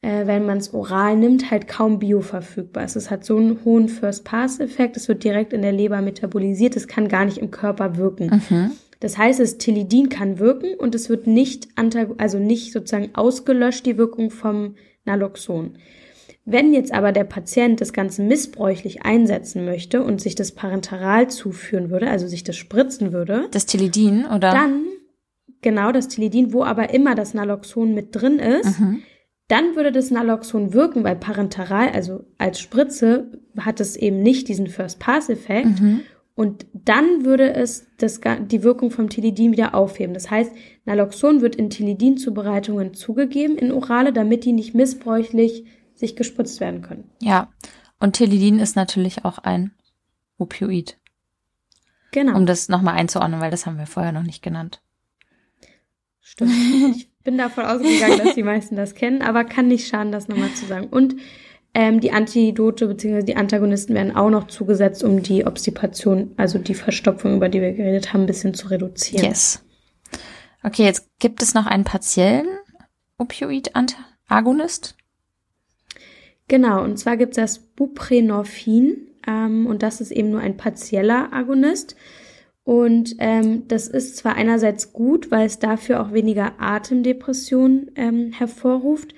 äh, wenn man es oral nimmt, halt kaum bioverfügbar ist. Es hat so einen hohen First-Pass-Effekt, es wird direkt in der Leber metabolisiert, es kann gar nicht im Körper wirken. Mhm. Das heißt, das Tilidin kann wirken und es wird nicht, also nicht sozusagen ausgelöscht, die Wirkung vom Naloxon. Wenn jetzt aber der Patient das Ganze missbräuchlich einsetzen möchte und sich das parenteral zuführen würde, also sich das spritzen würde. Das Tilidin, oder? Dann, genau, das Tilidin, wo aber immer das Naloxon mit drin ist, mhm. Dann würde das Naloxon wirken, weil parenteral, also als Spritze, hat es eben nicht diesen First-Pass-Effekt. Mhm. Und dann würde es das, die Wirkung vom Tilidin wieder aufheben. Das heißt, Naloxon wird in Tilidin-Zubereitungen zugegeben in Orale, damit die nicht missbräuchlich sich gespritzt werden können. Ja, und Tilidin ist natürlich auch ein Opioid. Genau. Um das nochmal einzuordnen, weil das haben wir vorher noch nicht genannt. Stimmt. Ich bin davon ausgegangen, dass die meisten das kennen, aber kann nicht schaden, das nochmal zu sagen. Und ähm, die Antidote bzw. die Antagonisten werden auch noch zugesetzt, um die Obstipation, also die Verstopfung, über die wir geredet haben, ein bisschen zu reduzieren. Yes. Okay, jetzt gibt es noch einen partiellen Opioid-Agonist. Genau, und zwar gibt es das Buprenorphin ähm, und das ist eben nur ein partieller Agonist. Und ähm, das ist zwar einerseits gut, weil es dafür auch weniger Atemdepression ähm, hervorruft,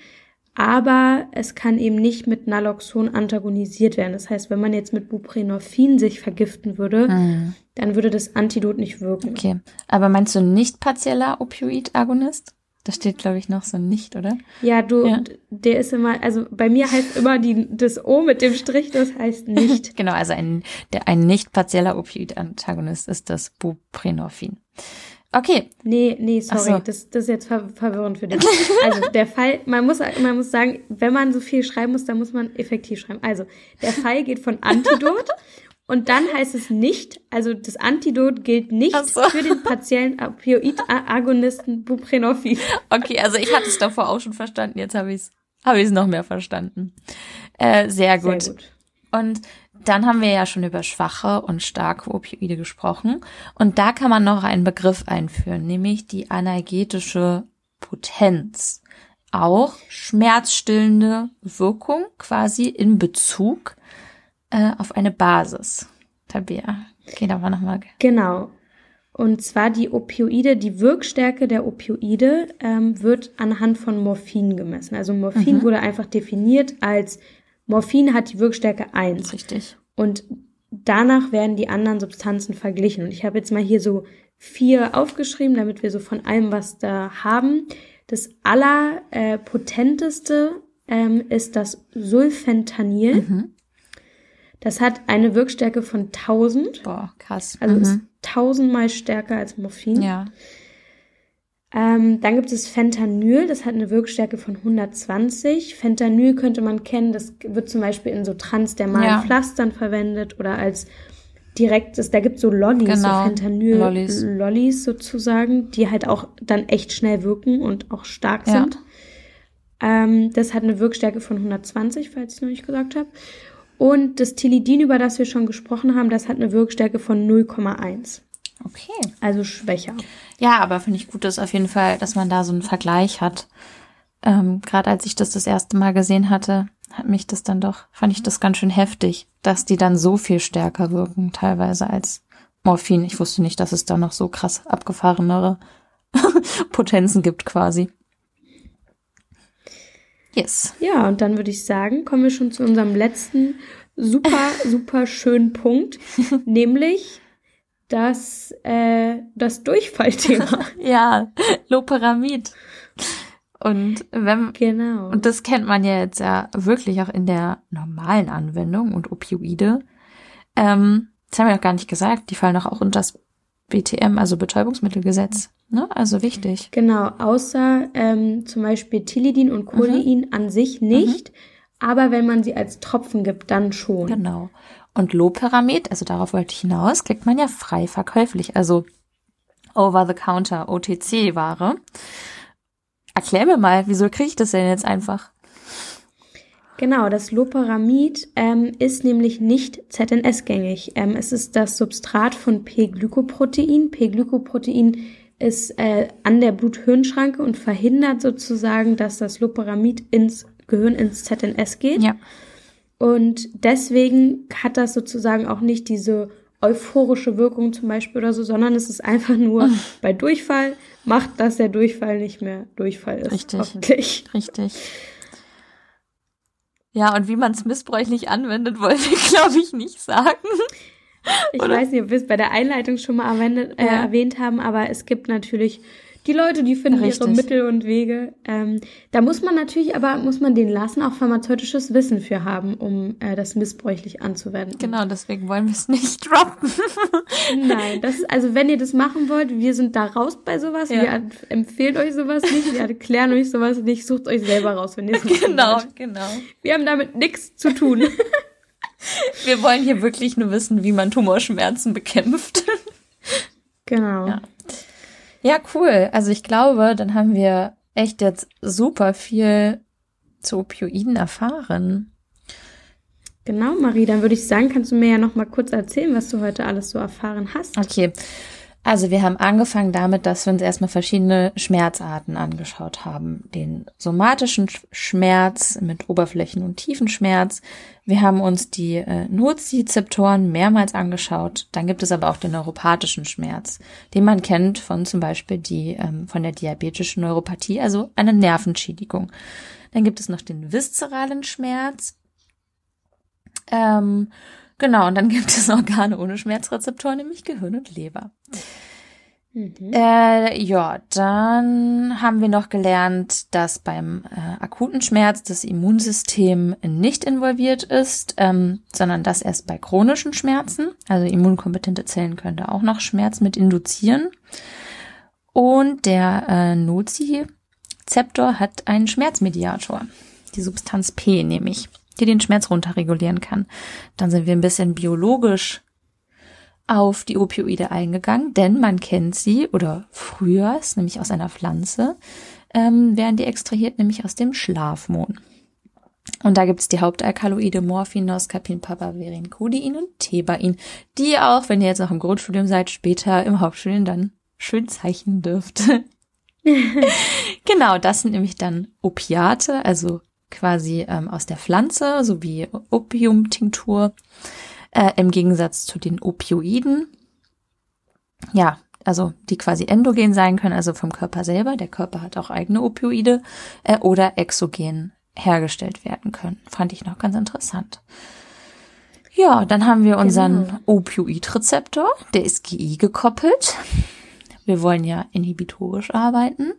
aber es kann eben nicht mit Naloxon antagonisiert werden. Das heißt, wenn man jetzt mit Buprenorphin sich vergiften würde, mhm. dann würde das Antidot nicht wirken. Okay, aber meinst du nicht partieller Opioid-Agonist? Da steht, glaube ich, noch so nicht, oder? Ja, du, ja. der ist immer, also bei mir heißt immer die, das O mit dem Strich, das heißt nicht. genau, also ein, der, ein nicht partieller Opioid-Antagonist ist das Buprenorphin. Okay. Nee, nee, sorry, so. das, das ist jetzt ver verwirrend für dich. Also der Fall, man muss, man muss sagen, wenn man so viel schreiben muss, dann muss man effektiv schreiben. Also der Fall geht von Antidot und dann heißt es nicht, also das Antidot gilt nicht so. für den partiellen Opioid-Agonisten Buprenorphin. Okay, also ich hatte es davor auch schon verstanden, jetzt habe ich es hab ich's noch mehr verstanden. Äh, sehr, gut. sehr gut. Und dann haben wir ja schon über schwache und starke Opioide gesprochen. Und da kann man noch einen Begriff einführen, nämlich die analgetische Potenz. Auch schmerzstillende Wirkung quasi in Bezug äh, auf eine Basis. Tabea, okay, da war nochmal. Genau. Und zwar die Opioide, die Wirkstärke der Opioide ähm, wird anhand von Morphin gemessen. Also Morphin mhm. wurde einfach definiert als Morphin hat die Wirkstärke 1. Richtig. Und danach werden die anderen Substanzen verglichen. Und ich habe jetzt mal hier so vier aufgeschrieben, damit wir so von allem was da haben. Das allerpotenteste äh, ähm, ist das Sulfentanyl. Mhm. Das hat eine Wirkstärke von 1000. Boah, krass. Also mhm. ist tausendmal stärker als Morphin. Ja. Ähm, dann gibt es Fentanyl, das hat eine Wirkstärke von 120. Fentanyl könnte man kennen, das wird zum Beispiel in so transdermalen ja. Pflastern verwendet oder als direktes, da gibt es so Lollis, genau. so Fentanyl-Lollis sozusagen, die halt auch dann echt schnell wirken und auch stark ja. sind. Ähm, das hat eine Wirkstärke von 120, falls ich noch nicht gesagt habe. Und das Tilidin, über das wir schon gesprochen haben, das hat eine Wirkstärke von 0,1. Okay. Also schwächer. Ja, aber finde ich gut, dass auf jeden Fall, dass man da so einen Vergleich hat. Ähm, Gerade als ich das das erste Mal gesehen hatte, hat mich das dann doch, fand ich das ganz schön heftig, dass die dann so viel stärker wirken, teilweise als Morphin. Ich wusste nicht, dass es da noch so krass abgefahrenere Potenzen gibt quasi. Yes. Ja, und dann würde ich sagen, kommen wir schon zu unserem letzten super, super schönen Punkt, nämlich das, äh, das Durchfallthema. ja, Loperamid. Und wenn, genau. und das kennt man ja jetzt ja wirklich auch in der normalen Anwendung und Opioide. Ähm, das haben wir noch gar nicht gesagt, die fallen doch auch unter das BTM, also Betäubungsmittelgesetz. Ne? Also wichtig. Genau, außer ähm, zum Beispiel Tilidin und Codein mhm. an sich nicht. Mhm. aber wenn man sie als Tropfen gibt, dann schon. Genau. Und Loperamid, also darauf wollte ich hinaus, kriegt man ja frei verkäuflich, also Over-the-Counter, OTC-Ware. Erklär mir mal, wieso kriege ich das denn jetzt einfach? Genau, das Loperamid ähm, ist nämlich nicht ZNS-gängig. Ähm, es ist das Substrat von P-Glykoprotein. P-Glykoprotein ist äh, an der Blut-Hirn-Schranke und verhindert sozusagen, dass das Loperamid ins Gehirn, ins ZNS geht. Ja. Und deswegen hat das sozusagen auch nicht diese euphorische Wirkung zum Beispiel oder so, sondern es ist einfach nur bei Durchfall macht, dass der Durchfall nicht mehr Durchfall ist. Richtig. Richtig. Ja, und wie man es missbräuchlich anwendet, wollte ich, glaube ich, nicht sagen. Ich Oder? weiß nicht, ob wir es bei der Einleitung schon mal erwähnt, äh, ja. erwähnt haben, aber es gibt natürlich die Leute, die finden Richtig. ihre Mittel und Wege. Ähm, da muss man natürlich, aber muss man den lassen, auch pharmazeutisches Wissen für haben, um äh, das missbräuchlich anzuwenden. Genau, deswegen wollen wir es nicht droppen. Nein, das ist, also wenn ihr das machen wollt, wir sind da raus bei sowas. Ja. Wir empfehlen euch sowas nicht, wir erklären euch sowas nicht, sucht euch selber raus, wenn ihr es nicht Genau, wollt. genau. Wir haben damit nichts zu tun. Wir wollen hier wirklich nur wissen, wie man Tumorschmerzen bekämpft. Genau. Ja. Ja, cool. Also ich glaube, dann haben wir echt jetzt super viel zu Opioiden erfahren. Genau, Marie, dann würde ich sagen, kannst du mir ja noch mal kurz erzählen, was du heute alles so erfahren hast. Okay. Also wir haben angefangen damit, dass wir uns erstmal verschiedene Schmerzarten angeschaut haben. Den somatischen Schmerz mit Oberflächen- und Tiefenschmerz. Wir haben uns die äh, Nozizeptoren mehrmals angeschaut. Dann gibt es aber auch den neuropathischen Schmerz, den man kennt von zum Beispiel die ähm, von der diabetischen Neuropathie, also eine Nervenschädigung. Dann gibt es noch den viszeralen Schmerz. Ähm, Genau, und dann gibt es Organe ohne Schmerzrezeptoren, nämlich Gehirn und Leber. Mhm. Äh, ja, dann haben wir noch gelernt, dass beim äh, akuten Schmerz das Immunsystem nicht involviert ist, ähm, sondern das erst bei chronischen Schmerzen. Also immunkompetente Zellen können da auch noch Schmerz mit induzieren. Und der äh, Nozizeptor hat einen Schmerzmediator, die Substanz P nämlich die den Schmerz runterregulieren kann. Dann sind wir ein bisschen biologisch auf die Opioide eingegangen, denn man kennt sie oder früher, ist nämlich aus einer Pflanze, ähm, werden die extrahiert, nämlich aus dem Schlafmohn. Und da gibt es die Hauptalkaloide Morphin, Noscapin, Papaverin, Codein und Thebain, die auch, wenn ihr jetzt noch im Grundstudium seid, später im Hauptstudium dann schön zeichnen dürft. genau, das sind nämlich dann Opiate, also quasi ähm, aus der Pflanze, sowie Opiumtinktur, äh, im Gegensatz zu den Opioiden. Ja, also die quasi endogen sein können, also vom Körper selber. Der Körper hat auch eigene Opioide äh, oder exogen hergestellt werden können. Fand ich noch ganz interessant. Ja, dann haben wir unseren genau. Opioidrezeptor, der ist GI gekoppelt. Wir wollen ja inhibitorisch arbeiten.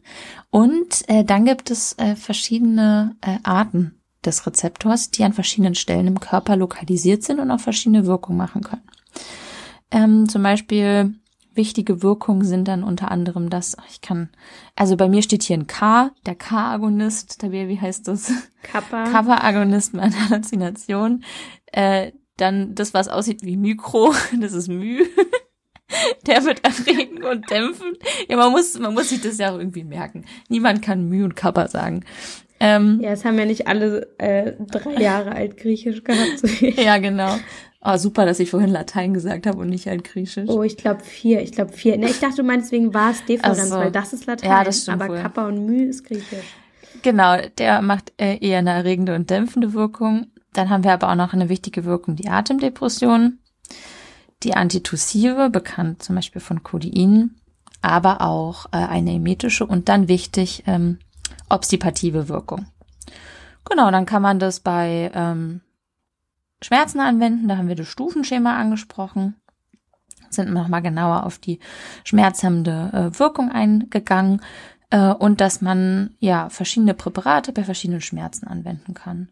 Und äh, dann gibt es äh, verschiedene äh, Arten des Rezeptors, die an verschiedenen Stellen im Körper lokalisiert sind und auch verschiedene Wirkungen machen können. Ähm, zum Beispiel wichtige Wirkungen sind dann unter anderem das, ich kann, also bei mir steht hier ein K, der K-Agonist, der wie heißt das? Kappa. Kappa-Agonist meiner Halluzination. Äh, dann das, was aussieht wie Mikro, das ist Mü. der wird erregen und dämpfen. Ja, man muss, man muss sich das ja auch irgendwie merken. Niemand kann Mühe und Kappa sagen. Ähm, ja, es haben ja nicht alle äh, drei Jahre alt Griechisch gehabt. So ja, genau. Oh, super, dass ich vorhin Latein gesagt habe und nicht Altgriechisch. Oh, ich glaube vier. Ich glaube vier. Ne, ich dachte, du meinst wegen was Differenz, so. weil das ist Latein. Ja, das stimmt aber wohl. Kappa und Mühe ist Griechisch. Genau, der macht äh, eher eine erregende und dämpfende Wirkung. Dann haben wir aber auch noch eine wichtige Wirkung, die Atemdepression die Antitussive, bekannt zum Beispiel von Codein, aber auch äh, eine emetische und dann wichtig ähm, obstipative Wirkung. Genau, dann kann man das bei ähm, Schmerzen anwenden. Da haben wir das Stufenschema angesprochen. Sind nochmal genauer auf die schmerzhemmende äh, Wirkung eingegangen äh, und dass man ja verschiedene Präparate bei verschiedenen Schmerzen anwenden kann.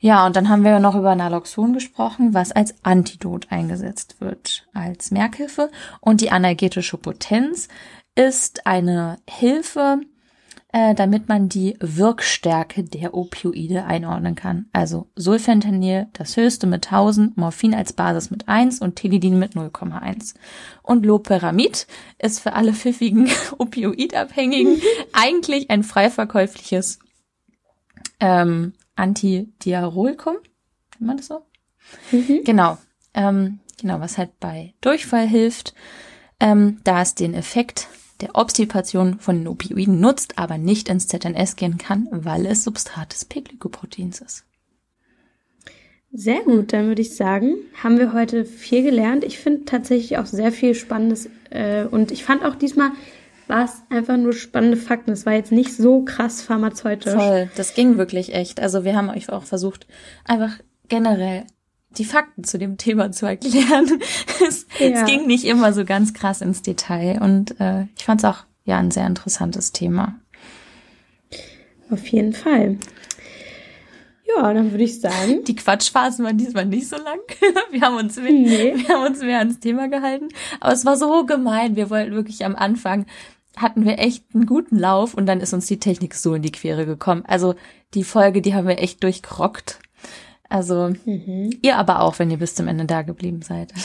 Ja, und dann haben wir noch über Naloxon gesprochen, was als Antidot eingesetzt wird, als Merkhilfe. Und die analgetische Potenz ist eine Hilfe, äh, damit man die Wirkstärke der Opioide einordnen kann. Also Sulfentanyl, das höchste mit 1000, Morphin als Basis mit 1 und Tilidin mit 0,1. Und Loperamid ist für alle pfiffigen Opioidabhängigen eigentlich ein frei verkäufliches ähm, Antidiarolkum. Nennt man das so? Mhm. Genau. Ähm, genau, was halt bei Durchfall hilft, ähm, da es den Effekt der Obstipation von den Opioiden nutzt, aber nicht ins ZNS gehen kann, weil es Substrat des P-Glykoproteins ist. Sehr gut, dann würde ich sagen, haben wir heute viel gelernt. Ich finde tatsächlich auch sehr viel Spannendes äh, und ich fand auch diesmal war es einfach nur spannende Fakten. Es war jetzt nicht so krass pharmazeutisch. Voll, das ging wirklich echt. Also wir haben euch auch versucht, einfach generell die Fakten zu dem Thema zu erklären. es, ja. es ging nicht immer so ganz krass ins Detail und äh, ich fand es auch ja ein sehr interessantes Thema. Auf jeden Fall. Ja, dann würde ich sagen. Die Quatschphasen waren diesmal nicht so lang. Wir haben uns mehr, nee. wir haben uns mehr ans Thema gehalten. Aber es war so gemein. Wir wollten wirklich am Anfang hatten wir echt einen guten Lauf und dann ist uns die Technik so in die Quere gekommen. Also die Folge, die haben wir echt durchgerockt. Also mhm. ihr aber auch, wenn ihr bis zum Ende da geblieben seid.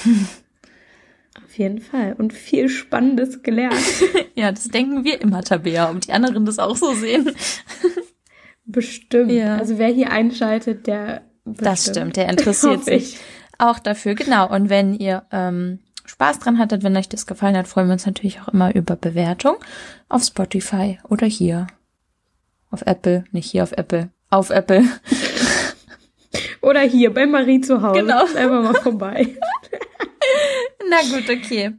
Auf jeden Fall. Und viel Spannendes gelernt. ja, das denken wir immer, Tabea, ob die anderen das auch so sehen. Bestimmt. Ja. Also wer hier einschaltet, der. Bestimmt. Das stimmt, der interessiert sich auch dafür. Genau. Und wenn ihr ähm, Spaß dran hattet, wenn euch das gefallen hat, freuen wir uns natürlich auch immer über Bewertung auf Spotify oder hier auf Apple, nicht hier auf Apple, auf Apple. Oder hier bei Marie zu Hause. Genau. Einfach mal vorbei. Na gut, okay.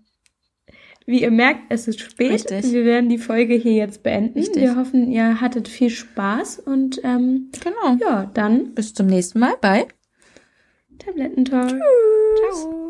Wie ihr merkt, es ist spät. Richtig. Wir werden die Folge hier jetzt beenden. Richtig. Wir hoffen, ihr hattet viel Spaß und ähm, genau. Ja, dann bis zum nächsten Mal bei Tablettentalk. Ciao.